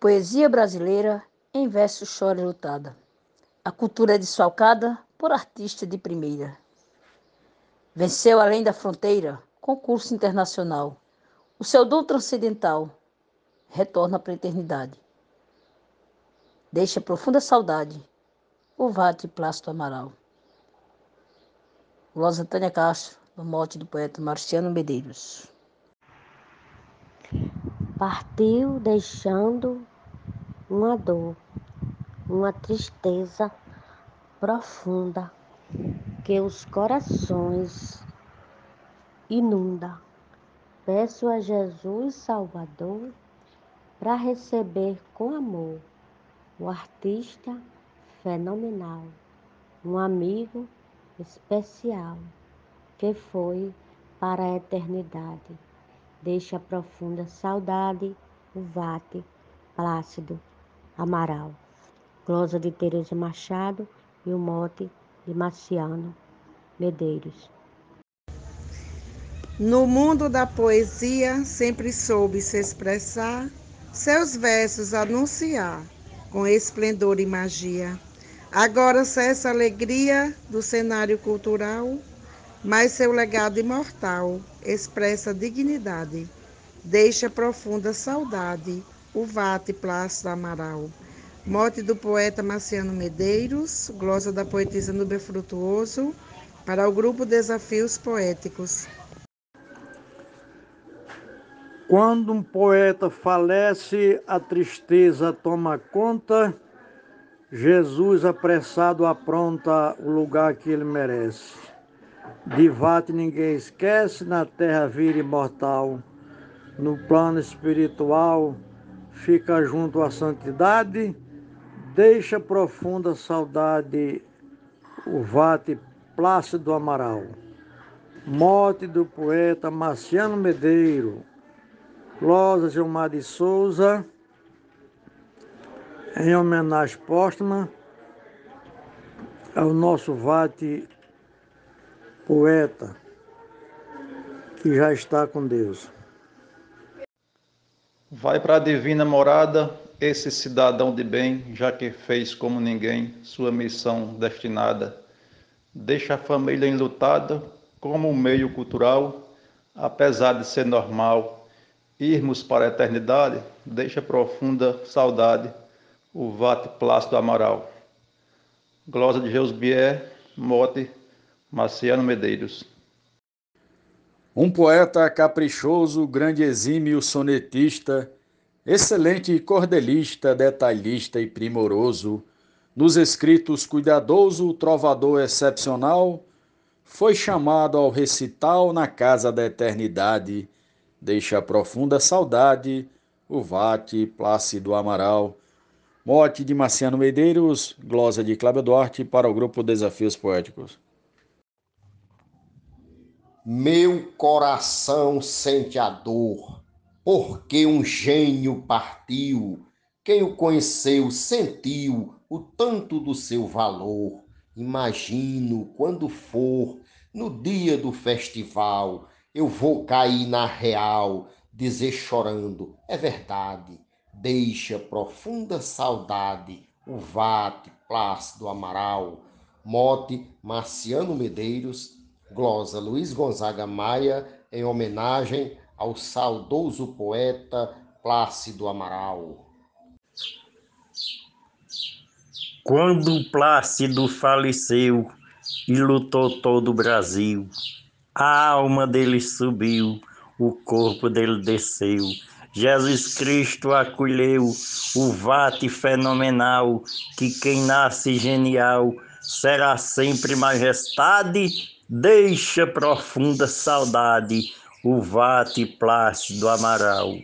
Poesia brasileira em verso chora lutada. A cultura é desfalcada por artista de primeira. Venceu além da fronteira, concurso internacional. O seu dom transcendental retorna para a eternidade. Deixa profunda saudade o Vate Plácido Amaral. Glosa Antônia Castro, no mote do poeta Marciano Medeiros. Partiu deixando uma dor, uma tristeza profunda que os corações inunda. Peço a Jesus Salvador para receber com amor o artista fenomenal, um amigo especial que foi para a eternidade. Deixa profunda saudade o vate Plácido Amaral. Glosa de Teresa Machado e o mote de Marciano Medeiros. No mundo da poesia sempre soube se expressar, seus versos anunciar com esplendor e magia. Agora cessa a alegria do cenário cultural, mas seu legado imortal expressa dignidade, deixa profunda saudade o Vate Plácido Amaral. Mote do poeta Marciano Medeiros, glosa da poetisa Nubia Frutuoso, para o grupo Desafios Poéticos. Quando um poeta falece, a tristeza toma conta, Jesus apressado apronta o lugar que ele merece. De vate ninguém esquece, na terra vira imortal. No plano espiritual, fica junto à santidade, deixa profunda saudade o vate Plácido Amaral. Morte do poeta Marciano Medeiro, Closa Gilmar de Souza, em homenagem póstuma ao nosso Vate poeta, que já está com Deus. Vai para a divina morada esse cidadão de bem, já que fez como ninguém sua missão destinada. Deixa a família enlutada como um meio cultural, apesar de ser normal irmos para a eternidade, deixa profunda saudade o vate Plácido Amaral. Glosa de Jesus Bier, mote Marciano Medeiros. Um poeta caprichoso, grande exímio sonetista, excelente cordelista, detalhista e primoroso, nos escritos cuidadoso, trovador excepcional, foi chamado ao recital na casa da eternidade deixa profunda saudade o Vate Plácido Amaral. Mote de Marciano Medeiros, glosa de Cláudio Duarte para o grupo Desafios Poéticos. Meu coração sente a dor, porque um gênio partiu. Quem o conheceu sentiu o tanto do seu valor. Imagino quando for no dia do festival eu vou cair na real, dizer chorando, é verdade, deixa profunda saudade o vate Plácido Amaral, mote Marciano Medeiros, glosa Luiz Gonzaga Maia, em homenagem ao saudoso poeta Plácido Amaral. Quando Plácido faleceu e lutou todo o Brasil, a alma dele subiu, o corpo dele desceu. Jesus Cristo acolheu o vate fenomenal, que quem nasce genial será sempre majestade, deixa profunda saudade o vate Plácido Amaral.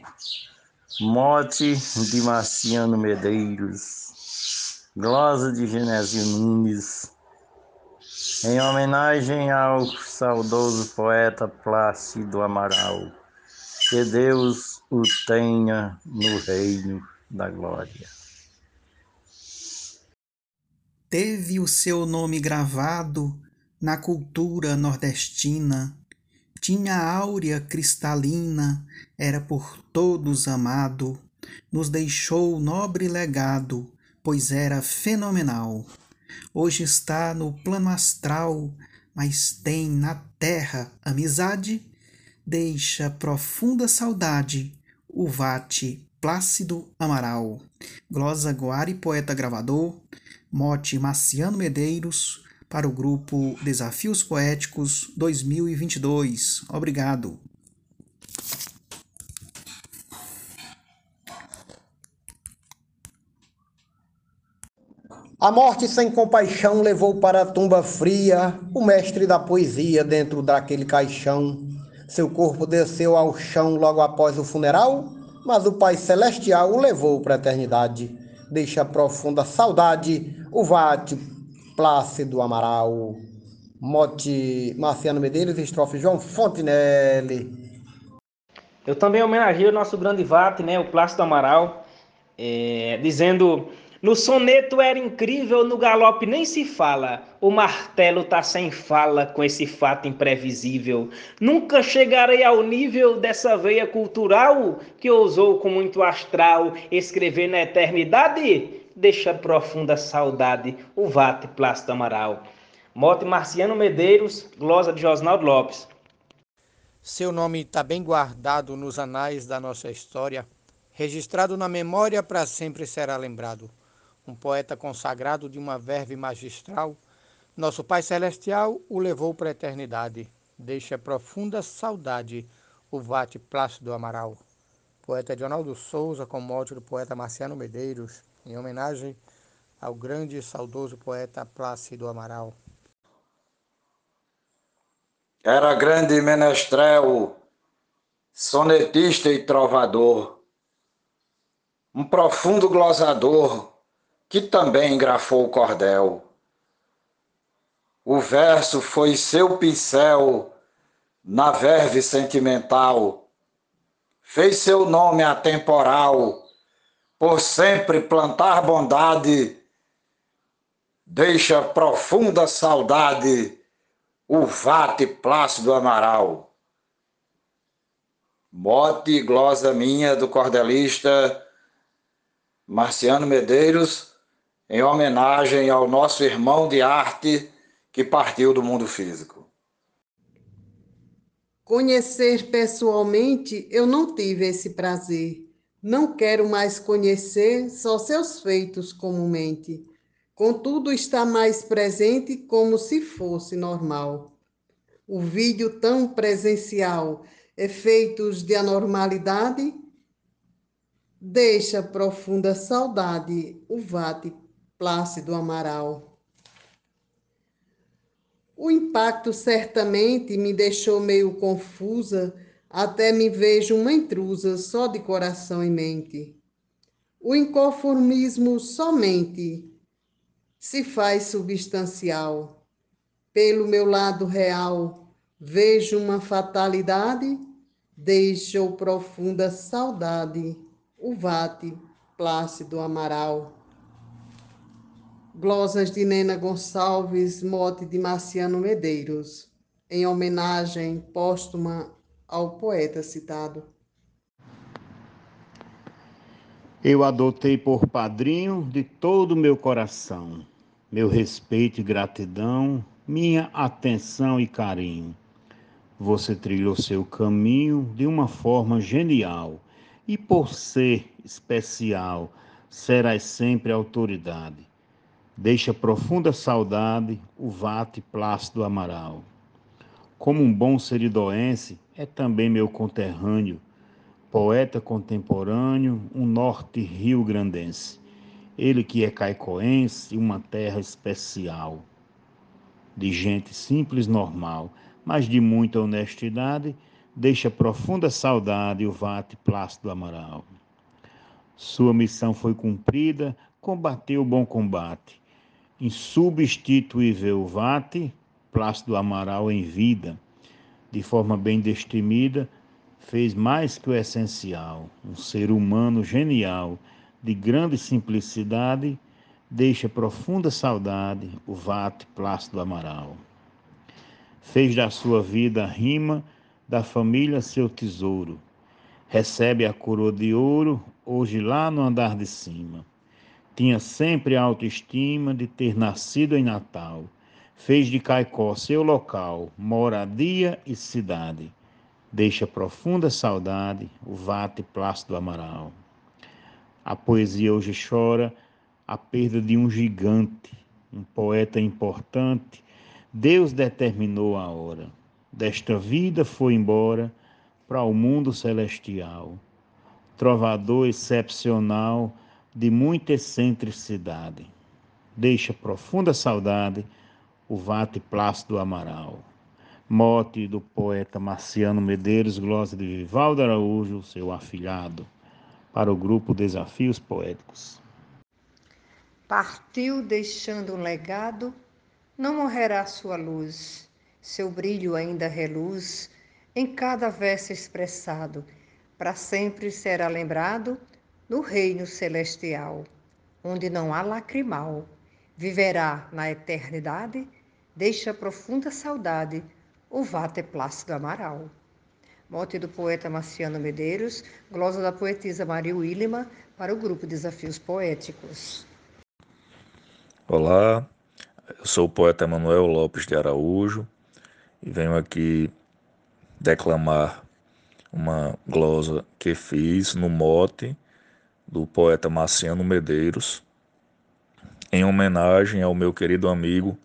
Mote de Marciano Medeiros, glosa de Genésio Nunes em homenagem ao saudoso poeta Plácido Amaral. Que Deus o tenha no reino da glória. Teve o seu nome gravado na cultura nordestina, tinha áurea cristalina, era por todos amado, nos deixou nobre legado, pois era fenomenal. Hoje está no plano astral, mas tem na terra amizade, deixa profunda saudade o vate Plácido Amaral. Glosa Guari, poeta gravador, mote Marciano Medeiros, para o grupo Desafios Poéticos 2022. Obrigado. A morte sem compaixão levou para a tumba fria o mestre da poesia dentro daquele caixão. Seu corpo desceu ao chão logo após o funeral, mas o Pai Celestial o levou para a eternidade. Deixa profunda saudade o vate Plácido Amaral. Mote Marciano Medeiros, estrofe João Fontinelli. Eu também homenageei o nosso grande vate, né, o Plácido Amaral, é, dizendo no soneto era incrível, no galope nem se fala. O martelo tá sem fala com esse fato imprevisível. Nunca chegarei ao nível dessa veia cultural que ousou com muito astral escrever na eternidade. Deixa profunda saudade o Vate Plácido Amaral. Mote Marciano Medeiros, glosa de Josnaldo Lopes. Seu nome está bem guardado nos anais da nossa história, registrado na memória para sempre será lembrado um poeta consagrado de uma verve magistral, nosso Pai Celestial o levou para a eternidade. Deixa profunda saudade o vate Plácido Amaral. Poeta Dionaldo Souza, com mote do poeta Marciano Medeiros, em homenagem ao grande e saudoso poeta Plácido Amaral. Era grande menestrel, sonetista e trovador, um profundo glosador que também grafou o cordel. O verso foi seu pincel na verve sentimental, fez seu nome atemporal, por sempre plantar bondade, deixa profunda saudade o vate plácido amaral. Mote e glosa minha do cordelista Marciano Medeiros, em homenagem ao nosso irmão de arte que partiu do mundo físico. Conhecer pessoalmente, eu não tive esse prazer. Não quero mais conhecer só seus feitos comumente. Contudo, está mais presente como se fosse normal. O vídeo tão presencial, efeitos de anormalidade, deixa profunda saudade o vate Plácido Amaral. O impacto certamente me deixou meio confusa, até me vejo uma intrusa só de coração e mente. O inconformismo somente se faz substancial. Pelo meu lado real, vejo uma fatalidade, deixou profunda saudade o vate Plácido Amaral. Glosas de Nena Gonçalves, mote de Marciano Medeiros, em homenagem póstuma ao poeta citado. Eu adotei por padrinho de todo o meu coração, meu respeito e gratidão, minha atenção e carinho. Você trilhou seu caminho de uma forma genial e por ser especial, serás sempre autoridade Deixa profunda saudade o vate Plácido Amaral. Como um bom seridoense, é também meu conterrâneo, poeta contemporâneo, um norte rio-grandense. Ele que é caicoense, uma terra especial, de gente simples normal, mas de muita honestidade, deixa profunda saudade o vate Plácido Amaral. Sua missão foi cumprida, combateu o bom combate insubstituível Vate, Plácido Amaral em vida, de forma bem destemida, fez mais que o essencial. Um ser humano genial, de grande simplicidade, deixa profunda saudade o Vate Plácido Amaral. Fez da sua vida a rima, da família seu tesouro. Recebe a coroa de ouro, hoje lá no andar de cima. Tinha sempre a autoestima de ter nascido em Natal. Fez de Caicó seu local, moradia e cidade. Deixa profunda saudade o vate Plácido Amaral. A poesia hoje chora a perda de um gigante, um poeta importante. Deus determinou a hora. Desta vida foi embora para o mundo celestial. Trovador excepcional de muita excentricidade. Deixa profunda saudade o vate Plácido Amaral. Mote do poeta Marciano Medeiros, glosa de Vivaldo Araújo, seu afilhado, para o grupo Desafios Poéticos. Partiu deixando um legado, não morrerá sua luz, seu brilho ainda reluz em cada verso expressado, para sempre será lembrado no reino celestial, onde não há lacrimal. Viverá na eternidade, deixa profunda saudade o Vate Plácido Amaral. Mote do poeta Marciano Medeiros, glosa da poetisa Maria Willima, para o grupo Desafios Poéticos. Olá, eu sou o poeta Emanuel Lopes de Araújo e venho aqui declamar uma glosa que fiz no mote do poeta Marciano Medeiros, em homenagem ao meu querido amigo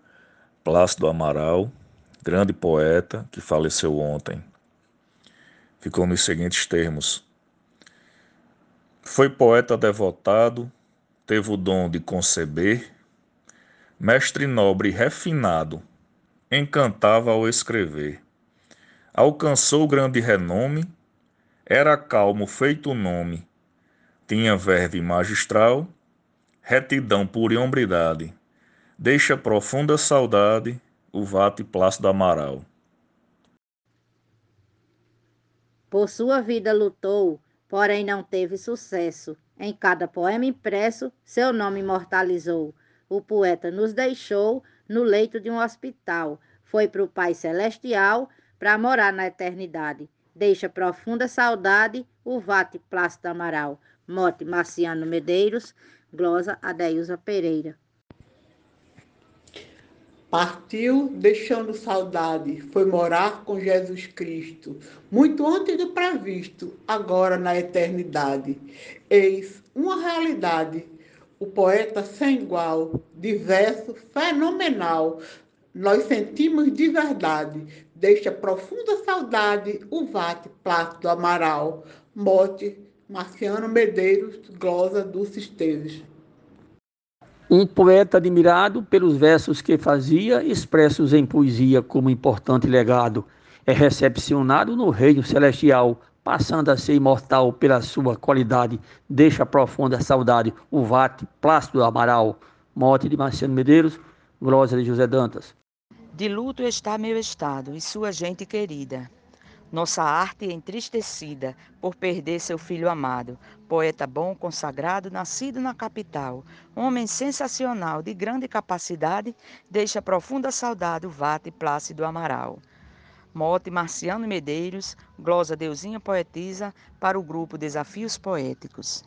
Plácido Amaral, grande poeta que faleceu ontem. Ficou nos seguintes termos: Foi poeta devotado, teve o dom de conceber mestre nobre e refinado, encantava ao escrever. Alcançou grande renome, era calmo feito nome, tinha verve magistral, retidão pura e hombridade, deixa profunda saudade o vate Plácido Amaral. Por sua vida lutou, porém não teve sucesso. Em cada poema impresso, seu nome imortalizou o poeta nos deixou no leito de um hospital. Foi para o Pai Celestial para morar na eternidade. Deixa profunda saudade o Vate Plácido Amaral. Mote Marciano Medeiros, glosa Adeusa Pereira. Partiu deixando saudade, foi morar com Jesus Cristo, muito antes do previsto, agora na eternidade. Eis uma realidade o poeta sem igual, diverso, fenomenal. Nós sentimos de verdade, deixa profunda saudade o vate Plácido Amaral, mote Marciano Medeiros, glosa Dulce Esteves. Um poeta admirado pelos versos que fazia, expressos em poesia como importante legado, é recepcionado no reino celestial passando a ser imortal pela sua qualidade, deixa profunda saudade o vate Plácido Amaral, morte de Marciano Medeiros, glosa de José Dantas. De luto está meu estado e sua gente querida. Nossa arte entristecida por perder seu filho amado, poeta bom, consagrado, nascido na capital, homem sensacional, de grande capacidade, deixa profunda saudade o vate Plácido Amaral. Mote Marciano Medeiros, glosa Deusinha Poetisa, para o grupo Desafios Poéticos.